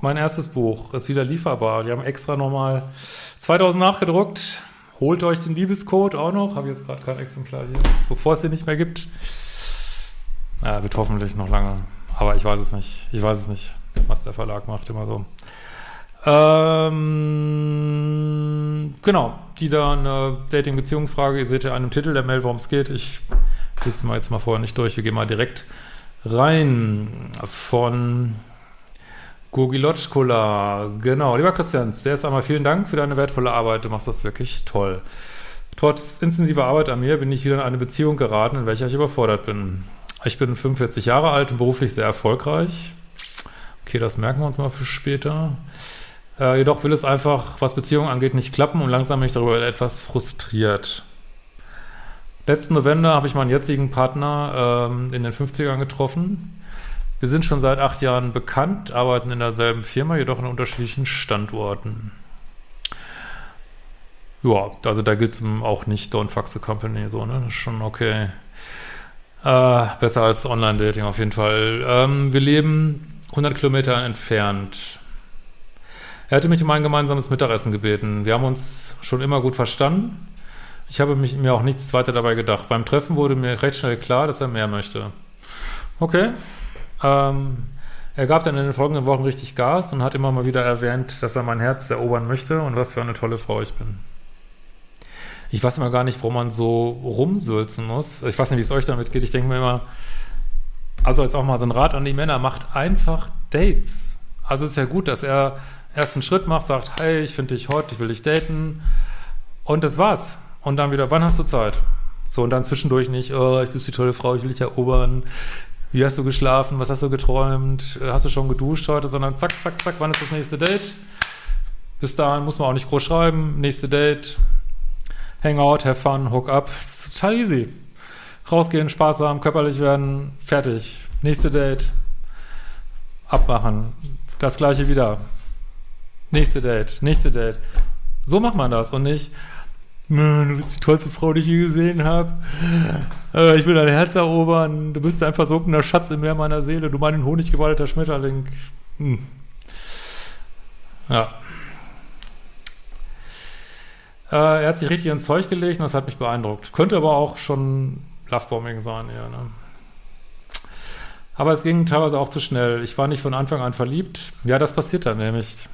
mein erstes Buch ist wieder lieferbar. Die haben extra nochmal 2000 nachgedruckt. Holt euch den Liebescode auch noch. Habe jetzt gerade kein Exemplar hier, bevor es den nicht mehr gibt. Ja, wird hoffentlich noch lange. Aber ich weiß es nicht. Ich weiß es nicht, was der Verlag macht, immer so. Ähm, genau, die da eine Dating-Beziehung-Frage. Ihr seht ja an dem Titel der Mail, worum es geht. Ich lese mal jetzt mal vorher nicht durch. Wir gehen mal direkt rein. Von Gogilotschkola. Genau, lieber Christian, zuerst einmal vielen Dank für deine wertvolle Arbeit. Du machst das wirklich toll. Trotz intensiver Arbeit an mir bin ich wieder in eine Beziehung geraten, in welcher ich überfordert bin. Ich bin 45 Jahre alt und beruflich sehr erfolgreich. Okay, das merken wir uns mal für später. Äh, jedoch will es einfach, was Beziehungen angeht, nicht klappen und langsam bin ich darüber etwas frustriert. Letzten November habe ich meinen jetzigen Partner ähm, in den 50ern getroffen. Wir sind schon seit acht Jahren bekannt, arbeiten in derselben Firma, jedoch an unterschiedlichen Standorten. Ja, also da gilt es auch nicht Don't Fuck the Company, so, ne? Das ist schon okay. Äh, besser als Online-Dating auf jeden Fall. Ähm, wir leben 100 Kilometer entfernt. Er hatte mich um ein gemeinsames Mittagessen gebeten. Wir haben uns schon immer gut verstanden. Ich habe mich, mir auch nichts weiter dabei gedacht. Beim Treffen wurde mir recht schnell klar, dass er mehr möchte. Okay. Ähm, er gab dann in den folgenden Wochen richtig Gas und hat immer mal wieder erwähnt, dass er mein Herz erobern möchte und was für eine tolle Frau ich bin. Ich weiß immer gar nicht, wo man so rumsülzen muss. Ich weiß nicht, wie es euch damit geht. Ich denke mir immer, also jetzt auch mal so ein Rat an die Männer, macht einfach Dates. Also es ist ja gut, dass er ersten Schritt macht, sagt, hey, ich finde dich hot, ich will dich daten. Und das war's. Und dann wieder, wann hast du Zeit? So, und dann zwischendurch nicht, oh, ich bin die tolle Frau, ich will dich erobern. Wie hast du geschlafen? Was hast du geträumt? Hast du schon geduscht heute? Sondern zack, zack, zack, wann ist das nächste Date? Bis dahin muss man auch nicht groß schreiben. Nächste Date. Hangout, have fun, hook up. ist total easy. Rausgehen, Spaß haben, körperlich werden, fertig. Nächste Date. Abmachen. Das gleiche wieder. Nächste Date, nächste Date. So macht man das und nicht, du bist die tollste Frau, die ich je gesehen habe. Äh, ich will dein Herz erobern. Du bist ein versunkener Schatz im Meer meiner Seele. Du mein Honiggewaldeter Schmetterling. Hm. Ja. Äh, er hat sich richtig ins Zeug gelegt und das hat mich beeindruckt. Könnte aber auch schon Lovebombing sein, ja. Ne? Aber es ging teilweise auch zu schnell. Ich war nicht von Anfang an verliebt. Ja, das passiert dann nämlich.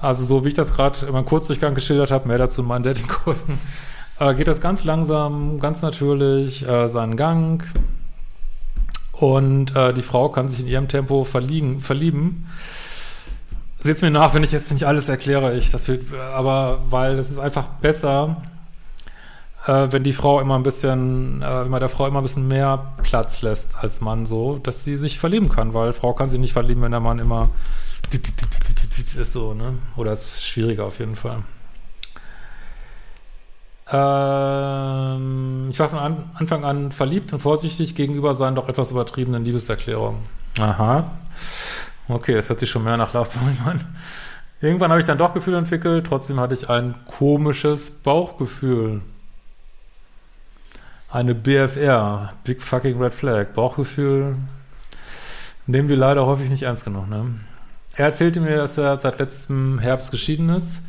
Also so wie ich das gerade in meinem Kurzdurchgang geschildert habe, mehr dazu in meinen Datingkursen, äh, geht das ganz langsam, ganz natürlich äh, seinen Gang. Und äh, die Frau kann sich in ihrem Tempo verliegen, verlieben. Seht mir nach, wenn ich jetzt nicht alles erkläre, ich das wird, aber weil es ist einfach besser, äh, wenn die Frau immer ein bisschen, äh, wenn man der Frau immer ein bisschen mehr Platz lässt als Mann so, dass sie sich verlieben kann, weil Frau kann sich nicht verlieben, wenn der Mann immer ist so, ne? Oder es ist schwieriger auf jeden Fall. Ähm, ich war von an, Anfang an verliebt und vorsichtig gegenüber seinen doch etwas übertriebenen Liebeserklärungen. Aha. Okay, das hört sich schon mehr nach Lovebombing an. Irgendwann habe ich dann doch Gefühl entwickelt, trotzdem hatte ich ein komisches Bauchgefühl. Eine BFR, Big Fucking Red Flag, Bauchgefühl, nehmen wir leider häufig nicht ernst genug, ne? Er erzählte mir, dass er seit letztem Herbst geschieden ist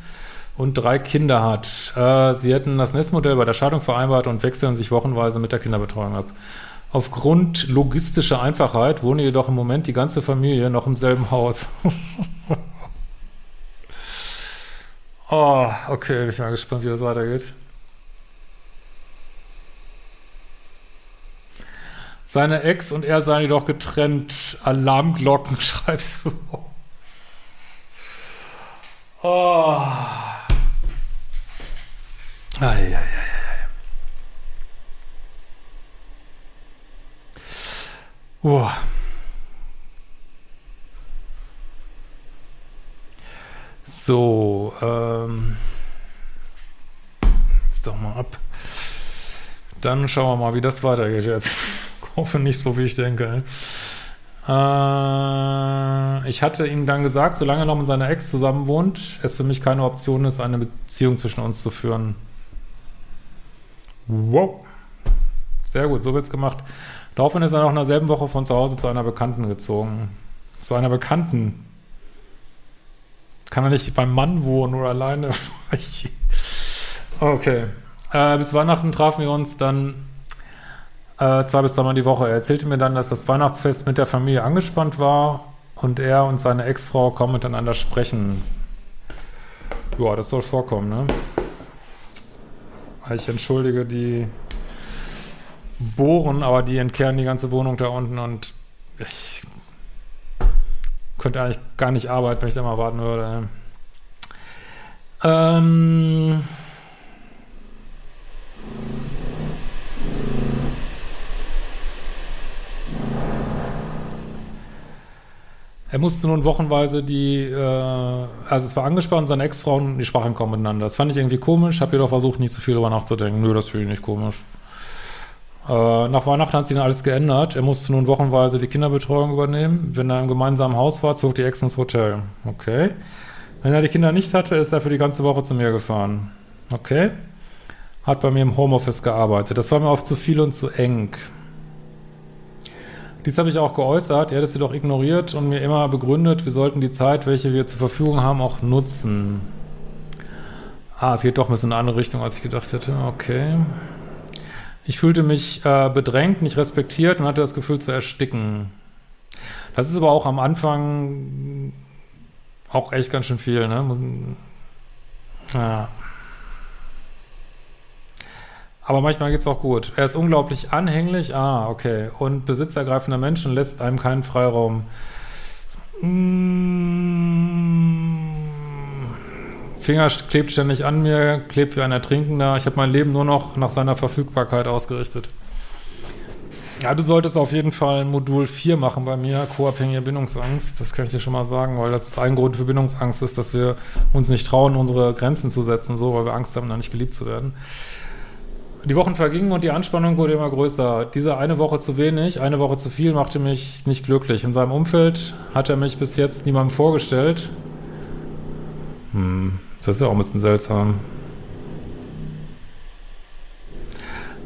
und drei Kinder hat. Äh, sie hätten das Nestmodell bei der Scheidung vereinbart und wechseln sich wochenweise mit der Kinderbetreuung ab. Aufgrund logistischer Einfachheit wohne jedoch im Moment die ganze Familie noch im selben Haus. oh, okay, bin ich mal gespannt, wie das weitergeht. Seine Ex und er seien jedoch getrennt. Alarmglocken schreibst du. Oh. Ei, ei, ei, Oh. So, ähm, jetzt doch mal ab. Dann schauen wir mal, wie das weitergeht jetzt. Hoffe nicht so, wie ich denke. Äh, ich hatte ihm dann gesagt, solange er noch mit seiner Ex zusammen wohnt, es für mich keine Option ist, eine Beziehung zwischen uns zu führen. Wow. Sehr gut, so wird's gemacht. Daraufhin ist er noch in derselben Woche von zu Hause zu einer Bekannten gezogen. Zu einer Bekannten. Kann er nicht beim Mann wohnen oder alleine? okay. Äh, bis Weihnachten trafen wir uns dann äh, zwei bis dreimal die Woche. Er erzählte mir dann, dass das Weihnachtsfest mit der Familie angespannt war und er und seine Ex-Frau kaum miteinander sprechen. Ja, das soll vorkommen, ne? Ich entschuldige die Bohren, aber die entkehren die ganze Wohnung da unten und ich könnte eigentlich gar nicht arbeiten, wenn ich da mal warten würde. Ähm Er musste nun wochenweise die, äh, also es war angespannt, seine Ex-Frau und die sprachen kaum miteinander. Das fand ich irgendwie komisch, habe jedoch versucht, nicht so viel darüber nachzudenken. Nö, das finde ich nicht komisch. Äh, nach Weihnachten hat sich dann alles geändert. Er musste nun wochenweise die Kinderbetreuung übernehmen. Wenn er im gemeinsamen Haus war, zog die Ex ins Hotel. Okay. Wenn er die Kinder nicht hatte, ist er für die ganze Woche zu mir gefahren. Okay. Hat bei mir im Homeoffice gearbeitet. Das war mir oft zu viel und zu eng. Dies habe ich auch geäußert. Er hat es jedoch ignoriert und mir immer begründet, wir sollten die Zeit, welche wir zur Verfügung haben, auch nutzen. Ah, es geht doch ein bisschen in eine andere Richtung, als ich gedacht hätte. Okay. Ich fühlte mich äh, bedrängt, nicht respektiert und hatte das Gefühl zu ersticken. Das ist aber auch am Anfang auch echt ganz schön viel, ne? Ja. Aber manchmal geht es auch gut. Er ist unglaublich anhänglich, ah, okay, und besitzergreifender Menschen lässt einem keinen Freiraum. Finger klebt ständig an mir, klebt wie ein Ertrinkender. Ich habe mein Leben nur noch nach seiner Verfügbarkeit ausgerichtet. Ja, du solltest auf jeden Fall Modul 4 machen bei mir, co-abhängige Bindungsangst. Das kann ich dir schon mal sagen, weil das ist ein Grund für Bindungsangst ist, dass wir uns nicht trauen, unsere Grenzen zu setzen, so, weil wir Angst haben, da nicht geliebt zu werden. Die Wochen vergingen und die Anspannung wurde immer größer. Diese eine Woche zu wenig, eine Woche zu viel machte mich nicht glücklich. In seinem Umfeld hat er mich bis jetzt niemandem vorgestellt. Hm, das ist ja auch ein bisschen seltsam.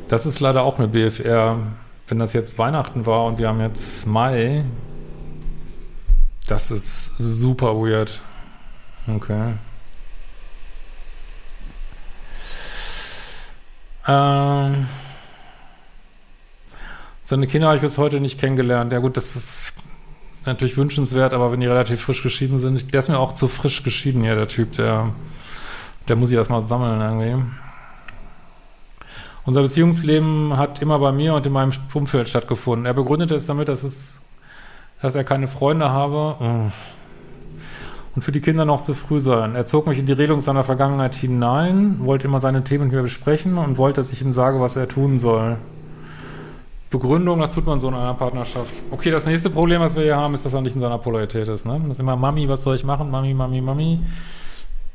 Das ist leider auch eine BFR. Wenn das jetzt Weihnachten war und wir haben jetzt Mai, das ist super weird. Okay. Ähm, seine Kinder habe ich bis heute nicht kennengelernt. Ja gut, das ist natürlich wünschenswert, aber wenn die relativ frisch geschieden sind, der ist mir auch zu frisch geschieden hier, der Typ, der, der muss ich erstmal sammeln irgendwie. Unser Beziehungsleben hat immer bei mir und in meinem Umfeld stattgefunden. Er begründete es damit, dass es, dass er keine Freunde habe. Oh und für die Kinder noch zu früh sein. Er zog mich in die Regelung seiner Vergangenheit hinein, wollte immer seine Themen mit mir besprechen und wollte, dass ich ihm sage, was er tun soll. Begründung, das tut man so in einer Partnerschaft. Okay, das nächste Problem, was wir hier haben, ist, dass er nicht in seiner Polarität ist. Ne? Das ist immer Mami, was soll ich machen? Mami, Mami, Mami.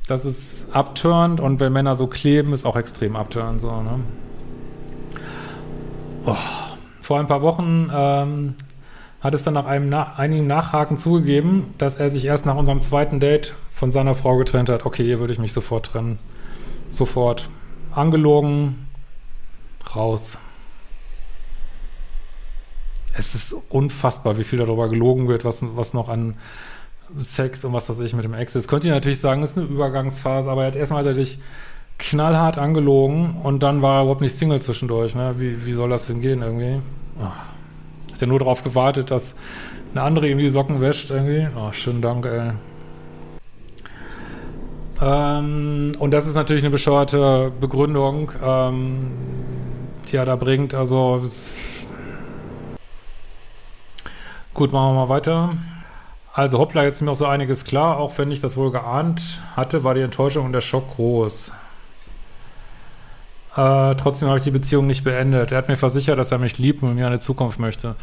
Das ist abturnt und wenn Männer so kleben, ist auch extrem abturnt. So, ne? oh. Vor ein paar Wochen ähm, hat es dann nach einem nach, einigen Nachhaken zugegeben, dass er sich erst nach unserem zweiten Date von seiner Frau getrennt hat. Okay, hier würde ich mich sofort trennen. Sofort. Angelogen, raus. Es ist unfassbar, wie viel darüber gelogen wird, was, was noch an Sex und was weiß ich mit dem Ex ist. Könnte ich natürlich sagen, ist eine Übergangsphase, aber er hat erstmal hat dich knallhart angelogen und dann war er überhaupt nicht Single zwischendurch. Ne? Wie, wie soll das denn gehen irgendwie? Oh. Hat ja nur darauf gewartet, dass eine andere ihm die Socken wäscht irgendwie. Oh, schönen Dank, ey. Ähm, und das ist natürlich eine bescheuerte Begründung, ähm, die er da bringt. Also, gut, machen wir mal weiter. Also, hoppla, jetzt ist mir auch so einiges klar. Auch wenn ich das wohl geahnt hatte, war die Enttäuschung und der Schock groß. Äh, trotzdem habe ich die Beziehung nicht beendet. Er hat mir versichert, dass er mich liebt und mir eine Zukunft möchte.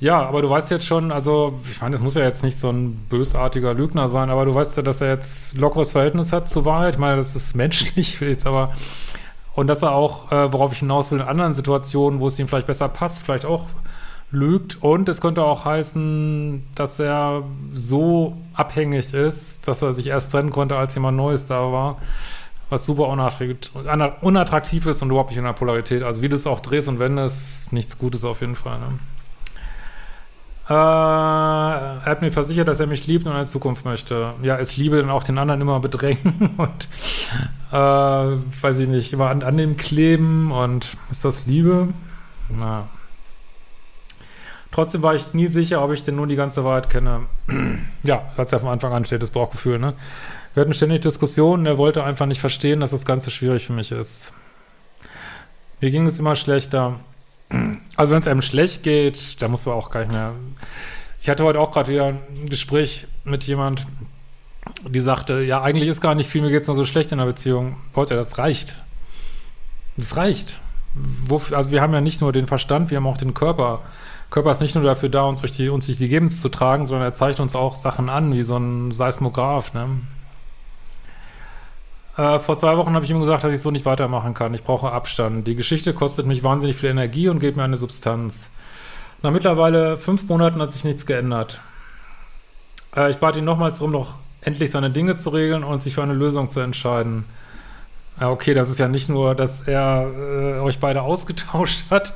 Ja, aber du weißt jetzt schon, also ich meine, das muss ja jetzt nicht so ein bösartiger Lügner sein, aber du weißt ja, dass er jetzt lockeres Verhältnis hat zur Wahrheit. Ich meine, das ist menschlich, jetzt aber und dass er auch, äh, worauf ich hinaus will, in anderen Situationen, wo es ihm vielleicht besser passt, vielleicht auch lügt. Und es könnte auch heißen, dass er so abhängig ist, dass er sich erst trennen konnte, als jemand Neues da war. Was super unattraktiv ist und überhaupt nicht in der Polarität. Also wie du es auch drehst und wendest, nichts Gutes auf jeden Fall. Ne? Äh, er hat mir versichert, dass er mich liebt und eine Zukunft möchte. Ja, es liebe dann auch den anderen immer bedrängen und äh, weiß ich nicht, immer an, an dem kleben und ist das Liebe? Na. Trotzdem war ich nie sicher, ob ich denn nun die ganze Wahrheit kenne. ja, hat es ja von Anfang an steht, das Bauchgefühl, ne? Wir hatten ständig Diskussionen, er wollte einfach nicht verstehen, dass das Ganze schwierig für mich ist. Mir ging es immer schlechter. Also wenn es einem schlecht geht, da muss man auch gar nicht mehr. Ich hatte heute auch gerade wieder ein Gespräch mit jemand, die sagte, ja, eigentlich ist gar nicht viel, mir geht es nur so schlecht in der Beziehung. Leute, das reicht. Das reicht. Also wir haben ja nicht nur den Verstand, wir haben auch den Körper. Körper ist nicht nur dafür da, uns durch die, uns durch die Gegend zu tragen, sondern er zeigt uns auch Sachen an, wie so ein Seismograph. Ne? Äh, vor zwei Wochen habe ich ihm gesagt, dass ich so nicht weitermachen kann. Ich brauche Abstand. Die Geschichte kostet mich wahnsinnig viel Energie und gibt mir eine Substanz. Nach mittlerweile fünf Monaten hat sich nichts geändert. Äh, ich bat ihn nochmals darum, noch endlich seine Dinge zu regeln und sich für eine Lösung zu entscheiden. Ja, okay, das ist ja nicht nur, dass er äh, euch beide ausgetauscht hat,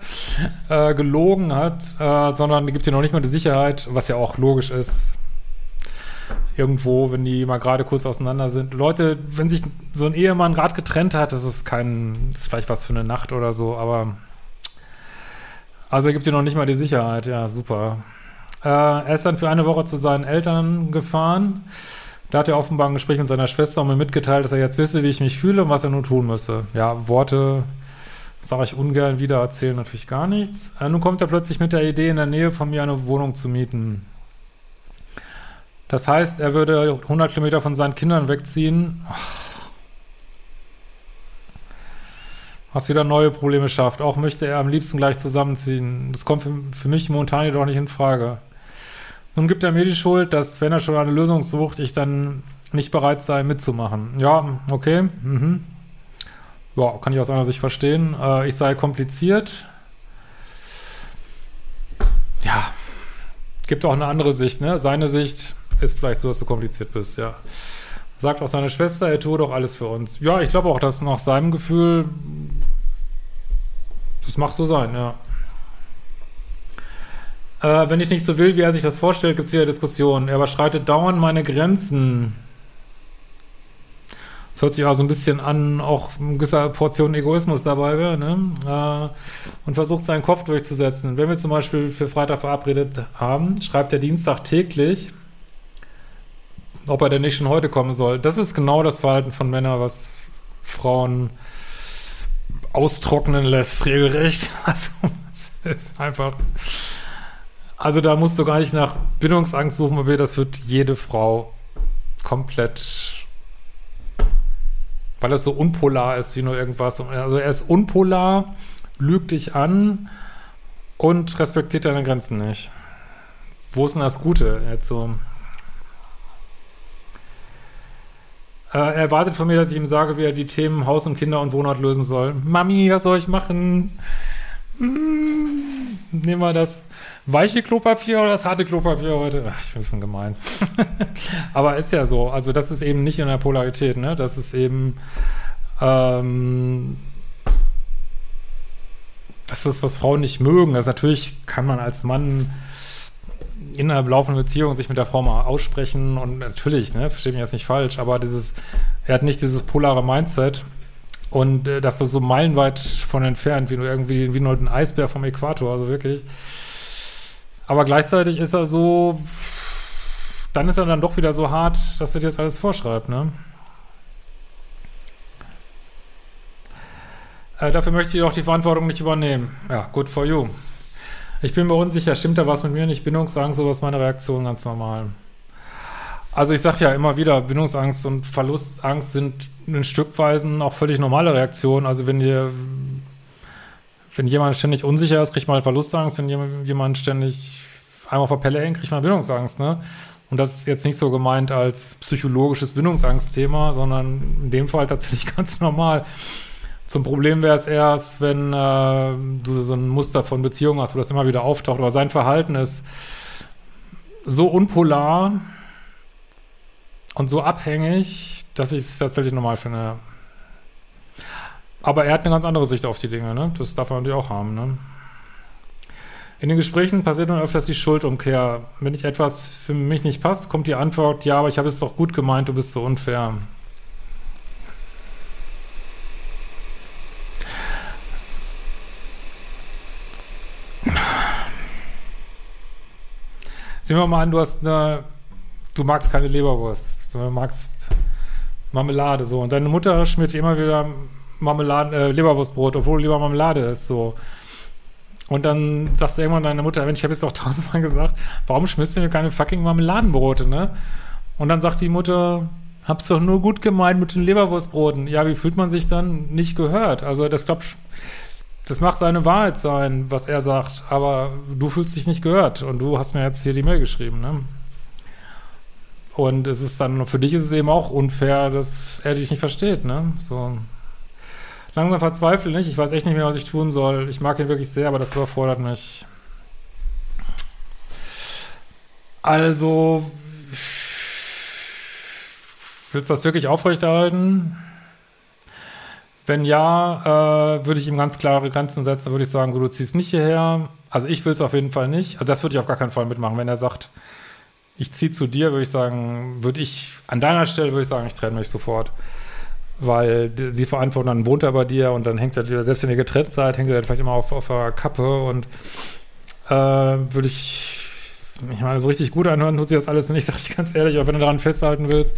äh, gelogen hat, äh, sondern gibt dir noch nicht mal die Sicherheit, was ja auch logisch ist irgendwo, wenn die mal gerade kurz auseinander sind. Leute, wenn sich so ein Ehemann gerade getrennt hat, das ist kein, das ist vielleicht was für eine Nacht oder so, aber also er gibt dir noch nicht mal die Sicherheit, ja, super. Äh, er ist dann für eine Woche zu seinen Eltern gefahren. Da hat er offenbar ein Gespräch mit seiner Schwester und mir mitgeteilt, dass er jetzt wisse, wie ich mich fühle und was er nun tun müsse. Ja, Worte sage ich ungern wieder, erzählen natürlich gar nichts. Äh, nun kommt er plötzlich mit der Idee, in der Nähe von mir eine Wohnung zu mieten. Das heißt, er würde 100 Kilometer von seinen Kindern wegziehen, was wieder neue Probleme schafft. Auch möchte er am liebsten gleich zusammenziehen. Das kommt für, für mich momentan jedoch nicht in Frage. Nun gibt er mir die Schuld, dass, wenn er schon eine Lösung sucht, ich dann nicht bereit sei, mitzumachen. Ja, okay. Mhm. Ja, kann ich aus einer Sicht verstehen. Äh, ich sei kompliziert. Ja, gibt auch eine andere Sicht, ne? Seine Sicht, ist vielleicht so, dass du kompliziert bist, ja. Sagt auch seine Schwester, er tue doch alles für uns. Ja, ich glaube auch, dass nach seinem Gefühl, das mag so sein, ja. Äh, wenn ich nicht so will, wie er sich das vorstellt, gibt es hier Diskussionen. Er überschreitet dauernd meine Grenzen. Es hört sich auch so ein bisschen an, auch eine gewisse Portion Egoismus dabei wäre, ne? Äh, und versucht seinen Kopf durchzusetzen. Wenn wir zum Beispiel für Freitag verabredet haben, schreibt er Dienstag täglich ob er denn nicht schon heute kommen soll. Das ist genau das Verhalten von Männern, was Frauen austrocknen lässt, regelrecht. Also, es ist einfach. Also, da musst du gar nicht nach Bindungsangst suchen, weil das wird jede Frau komplett. Weil es so unpolar ist wie nur irgendwas. Also, er ist unpolar, lügt dich an und respektiert deine Grenzen nicht. Wo ist denn das Gute jetzt so? Äh, er erwartet von mir, dass ich ihm sage, wie er die Themen Haus und Kinder und Wohnort lösen soll. Mami, was soll ich machen? Hm, nehmen wir das weiche Klopapier oder das harte Klopapier heute? Ach, ich finde es gemein. Aber ist ja so. Also das ist eben nicht in der Polarität, ne? Das ist eben ähm, das ist, was Frauen nicht mögen. Also natürlich kann man als Mann in einer laufenden Beziehung sich mit der Frau mal aussprechen und natürlich, ne, verstehe mich jetzt nicht falsch, aber dieses, er hat nicht dieses polare Mindset und äh, das ist so meilenweit von entfernt, wie nur irgendwie, wie nur ein Eisbär vom Äquator, also wirklich. Aber gleichzeitig ist er so, dann ist er dann doch wieder so hart, dass er dir das alles vorschreibt, ne? Äh, dafür möchte ich auch die Verantwortung nicht übernehmen. Ja, good for you. Ich bin mir unsicher, stimmt da was mit mir nicht? Bindungsangst, sowas meine Reaktion ganz normal. Also ich sage ja immer wieder, Bindungsangst und Verlustangst sind in Stückweisen auch völlig normale Reaktionen. Also wenn ihr, wenn jemand ständig unsicher ist, kriegt man Verlustangst. Wenn jemand ständig einmal auf der Pelle hängt, kriegt man Bindungsangst, ne? Und das ist jetzt nicht so gemeint als psychologisches Bindungsangstthema, sondern in dem Fall tatsächlich ganz normal. Zum Problem wäre es erst, wenn äh, du so ein Muster von Beziehungen hast, wo das immer wieder auftaucht, aber sein Verhalten ist so unpolar und so abhängig, dass ich es tatsächlich normal finde. Aber er hat eine ganz andere Sicht auf die Dinge, ne? Das darf er natürlich auch haben, ne? In den Gesprächen passiert nun öfters die Schuldumkehr. Wenn nicht etwas für mich nicht passt, kommt die Antwort, ja, aber ich habe es doch gut gemeint, du bist so unfair. Sehen wir mal an, du hast eine, du magst keine Leberwurst, du magst Marmelade, so. Und deine Mutter schmiert immer wieder Marmelade, äh, Leberwurstbrot, obwohl lieber Marmelade ist, so. Und dann sagst du irgendwann deiner Mutter, ich habe jetzt auch tausendmal gesagt, warum schmierst du mir keine fucking Marmeladenbrote, ne? Und dann sagt die Mutter, hab's doch nur gut gemeint mit den Leberwurstbroten. Ja, wie fühlt man sich dann nicht gehört? Also das glaub, das mag seine Wahrheit sein, was er sagt, aber du fühlst dich nicht gehört und du hast mir jetzt hier die Mail geschrieben, ne? Und es ist dann, für dich ist es eben auch unfair, dass er dich nicht versteht, ne? So langsam verzweifle nicht. Ich weiß echt nicht mehr, was ich tun soll. Ich mag ihn wirklich sehr, aber das überfordert mich. Also, willst du das wirklich aufrechterhalten? Wenn ja, äh, würde ich ihm ganz klare Grenzen setzen. Dann würde ich sagen, du ziehst nicht hierher. Also ich will es auf jeden Fall nicht. Also das würde ich auf gar keinen Fall mitmachen. Wenn er sagt, ich ziehe zu dir, würde ich sagen, würde ich, an deiner Stelle würde ich sagen, ich trenne mich sofort weil die, Verantwortung dann wohnt er bei dir und dann hängt er, selbst wenn ihr getrennt seid, hängt er vielleicht immer auf, auf der Kappe und äh, würde ich, ich meine, so richtig gut anhören tut sich das alles nicht, sag ich ganz ehrlich, aber wenn du daran festhalten willst,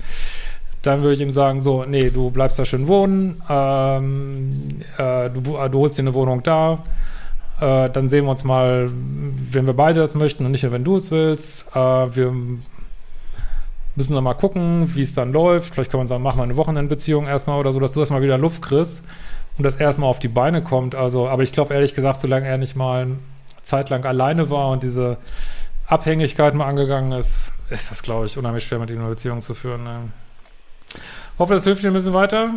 dann würde ich ihm sagen, so, nee, du bleibst da schön wohnen, ähm, äh, du, du holst dir eine Wohnung da, äh, dann sehen wir uns mal, wenn wir beide das möchten und nicht nur, wenn du es willst. Äh, wir müssen wir mal gucken, wie es dann läuft. Vielleicht kann man sagen, machen wir eine Wochenendbeziehung erstmal oder so, dass du erstmal wieder Luft kriegst und das erstmal auf die Beine kommt. Also, aber ich glaube ehrlich gesagt, solange er nicht mal eine Zeit lang alleine war und diese Abhängigkeit mal angegangen ist, ist das, glaube ich, unheimlich schwer, mit ihm eine Beziehung zu führen. Ne? Hoffe, das hilft dir ein bisschen weiter.